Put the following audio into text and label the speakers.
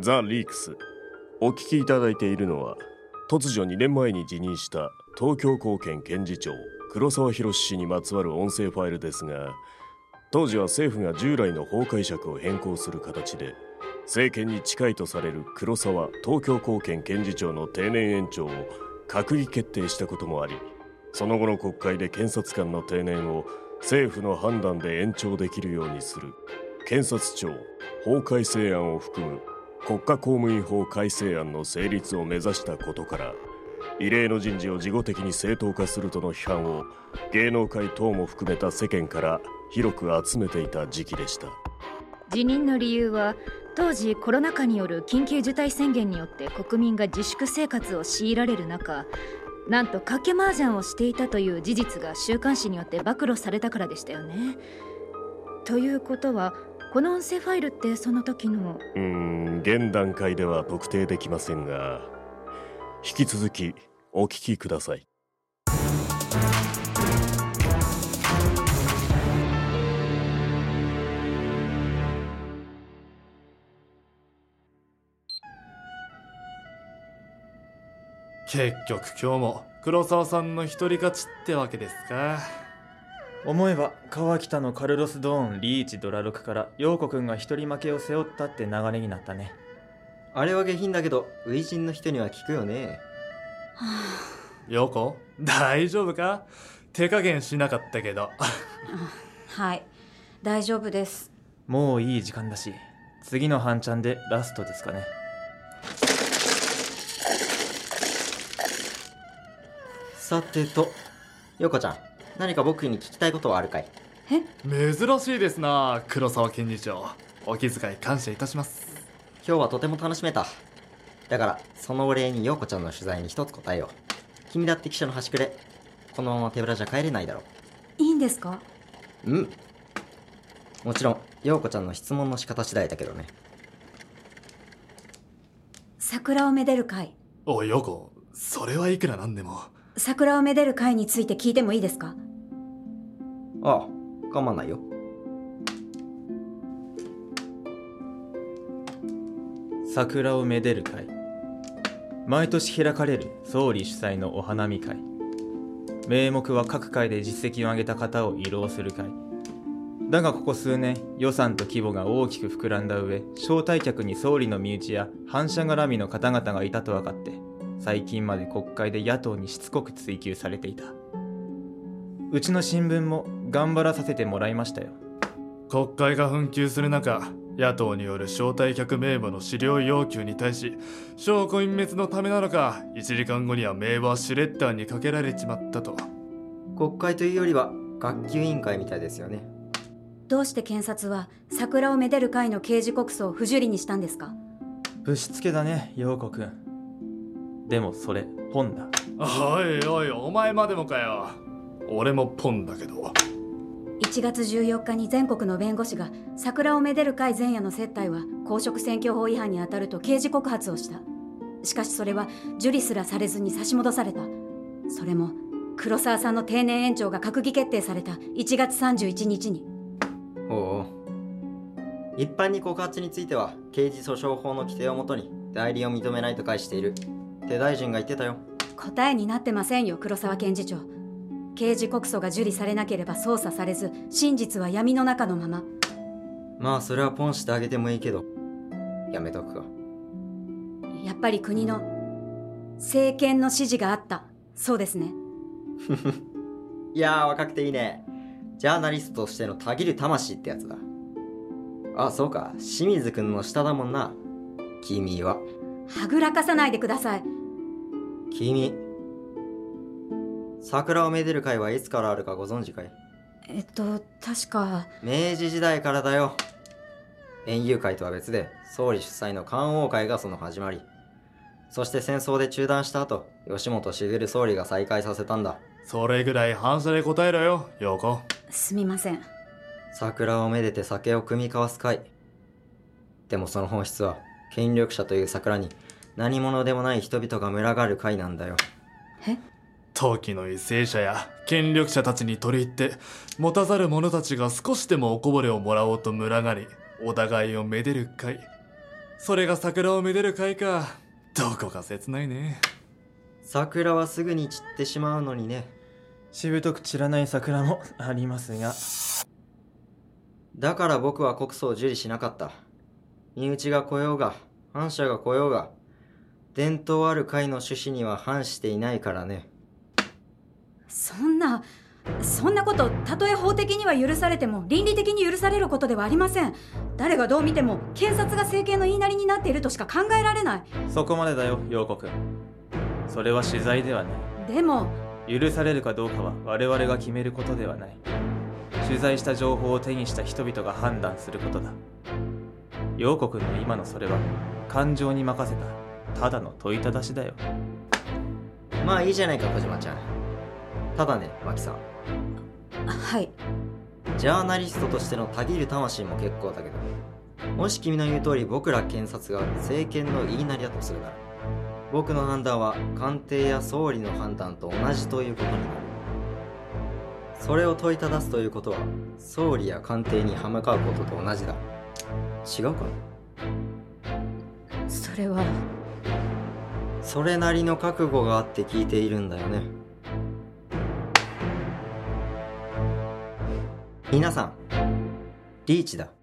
Speaker 1: ザ・リークス。お聞きいただいているのは突如2年前に辞任した東京高検検事長黒沢博氏にまつわる音声ファイルですが当時は政府が従来の法解釈を変更する形で政権に近いとされる黒沢東京高検検事長の定年延長を閣議決定したこともありその後の国会で検察官の定年を政府の判断で延長できるようにする検察庁法改正案を含む国家公務員法改正案の成立を目指したことから異例の人事を事後的に正当化するとの批判を芸能界等も含めた世間から広く集めていた時期でした
Speaker 2: 辞任の理由は当時コロナ禍による緊急事態宣言によって国民が自粛生活を強いられる中なんと賭け麻雀をしていたという事実が週刊誌によって暴露されたからでしたよね。ということはこの音声ファイルってその時の？
Speaker 1: うーん現段階では特定できませんが引き続きお聞きください。
Speaker 3: 結局今日も黒沢さんの一人勝ちってわけですか
Speaker 4: 思えば川北のカルロス・ドーンリーチドラロクから陽子くんが一人負けを背負ったって流れになったね。
Speaker 5: あれは下品だけど初陣の人には効くよね。
Speaker 3: 陽子？大丈夫か？手加減しなかったけど。
Speaker 6: はい大丈夫です。
Speaker 4: もういい時間だし次の半チャンでラストですかね。
Speaker 5: さてと横ちゃん何か僕に聞きたいことはあるかい？
Speaker 3: 珍しいですな黒沢検事長。お気遣い感謝いたします。
Speaker 5: 今日はとても楽しめた。だからそのお礼に陽子ちゃんの取材に一つ答えよう。君だって記者の端くれ。このまま手ぶらじゃ帰れないだろ
Speaker 6: いいんですか？
Speaker 5: うん。もちろん陽子ちゃんの質問の仕方次第だけどね。
Speaker 6: 桜をめでる会。
Speaker 3: おい陽子それはいくらなんでも。
Speaker 6: 桜をめでる会について聞いてもいいですか？
Speaker 5: ああ構わないよ。
Speaker 4: 桜をめでる会。毎年開かれる総理主催のお花見会。名目は各会で実績を上げた方を慰労する会。だがここ数年予算と規模が大きく膨らんだ上招待客に総理の身内や反社絡みの方々がいたと分かって最近まで国会で野党にしつこく追及されていた。うちの新聞も頑張らさせてもらいましたよ。
Speaker 3: 国会が紛糾する中野党による招待客名簿の資料要求に対し証拠隠滅のためなのか1時間後には名簿はシュレッダーにかけられちまったと。
Speaker 5: 国会というよりは学級委員会みたいですよね。
Speaker 6: どうして検察は桜をめでる会の刑事告訴を不受理にしたんですか？
Speaker 4: ぶしつけだね陽子くん。でもそれ本だ。
Speaker 3: おいおいお前までもかよ。俺もポンだけど
Speaker 6: 1月14日に全国の弁護士が桜をめでる会前夜の接待は公職選挙法違反に当たると刑事告発をした。しかしそれは受理すらされずに差し戻された。それも黒沢さんの定年延長が閣議決定された。1月31日に。
Speaker 5: おお一般に告発については刑事訴訟法の規定をもとに代理を認めないと返している。って大臣が言ってたよ。
Speaker 6: 答えになってませんよ黒沢検事長刑事告訴が受理されなければ捜査されず真実は闇の中のまま。
Speaker 5: まあそれはポンしてあげてもいいけど。やめとくか。
Speaker 6: やっぱり国の政権の指示があった。そうですね。
Speaker 5: いやー若くていいね。ジャーナリストとしてのたぎる魂ってやつだ。あそうか。清水くんの下だもんな。君は。
Speaker 6: はぐらかさないでください。
Speaker 5: 君桜をめでる会はいつからあるかご存知かい？
Speaker 6: えっと確か。
Speaker 5: 明治時代からだよ。園遊会とは別で総理主催の観王会がその始まり。そして戦争で中断した後吉本茂総理が再開させたんだ。
Speaker 3: それぐらい反射で答えろよ陽子。
Speaker 6: すみません。
Speaker 5: 桜をめでて酒を酌み交わす会。でもその本質は権力者という桜に何者でもない人々が群がる会なんだよ。
Speaker 6: え？
Speaker 3: 時の為政者や権力者たちに取り入って持たざる者たちが少しでもおこぼれをもらおうと群がりお互いをめでる会。それが桜をめでる会か。どこか切ないね。
Speaker 5: 桜はすぐに散ってしまうのにね。
Speaker 4: しぶとく散らない桜もありますが。
Speaker 5: だから僕は告訴を受理しなかった。身内が来ようが反社が来ようが伝統ある会の趣旨には反していないからね
Speaker 6: そんなそんなことたとえ法的には許されても倫理的に許されることではありません。誰がどう見ても検察が政権の言いなりになっているとしか考えられない。
Speaker 4: そこまでだよ陽子くん。それは取材ではない。
Speaker 6: でも
Speaker 4: 許されるかどうかは我々が決めることではない。取材した情報を手にした人々が判断することだ。陽子くんの今のそれは感情に任せたただの問いただしだよ。
Speaker 5: まあいいじゃないか小島ちゃんただねマキさん。
Speaker 6: はい。
Speaker 5: ジャーナリストとしてのたぎる魂も結構だけどもし君の言う通り僕ら検察が政権の言いなりだとするなら僕の判断は官邸や総理の判断と同じということになる。それを問いただすということは総理や官邸に歯向かうことと同じだ。違うかな？
Speaker 6: それは。
Speaker 5: それなりの覚悟があって聞いているんだよね皆さんリーチだ。